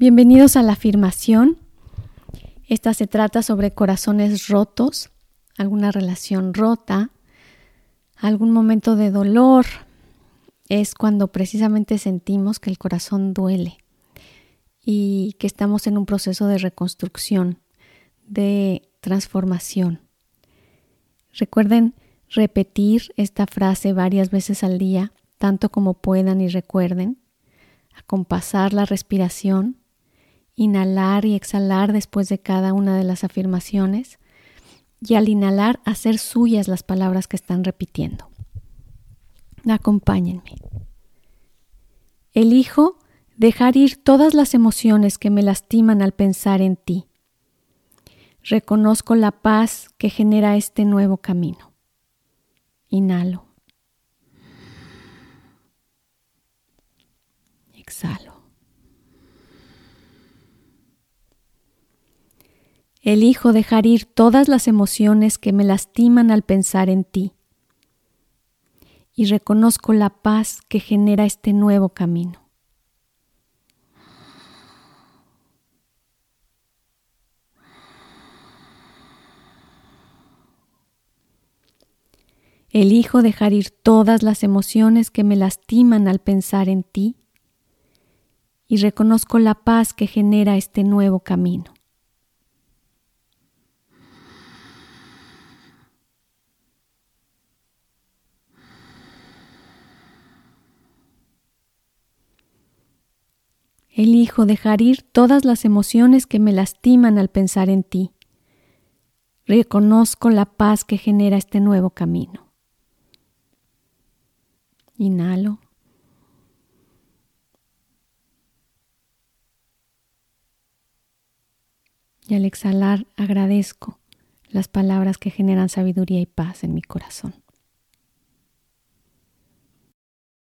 Bienvenidos a la afirmación. Esta se trata sobre corazones rotos, alguna relación rota, algún momento de dolor. Es cuando precisamente sentimos que el corazón duele y que estamos en un proceso de reconstrucción, de transformación. Recuerden repetir esta frase varias veces al día, tanto como puedan y recuerden, acompasar la respiración inhalar y exhalar después de cada una de las afirmaciones y al inhalar hacer suyas las palabras que están repitiendo. Acompáñenme. Elijo dejar ir todas las emociones que me lastiman al pensar en ti. Reconozco la paz que genera este nuevo camino. Inhalo. Exhalo. Elijo dejar ir todas las emociones que me lastiman al pensar en ti. Y reconozco la paz que genera este nuevo camino. Elijo dejar ir todas las emociones que me lastiman al pensar en ti y reconozco la paz que genera este nuevo camino. Elijo dejar ir todas las emociones que me lastiman al pensar en ti. Reconozco la paz que genera este nuevo camino. Inhalo. Y al exhalar agradezco las palabras que generan sabiduría y paz en mi corazón.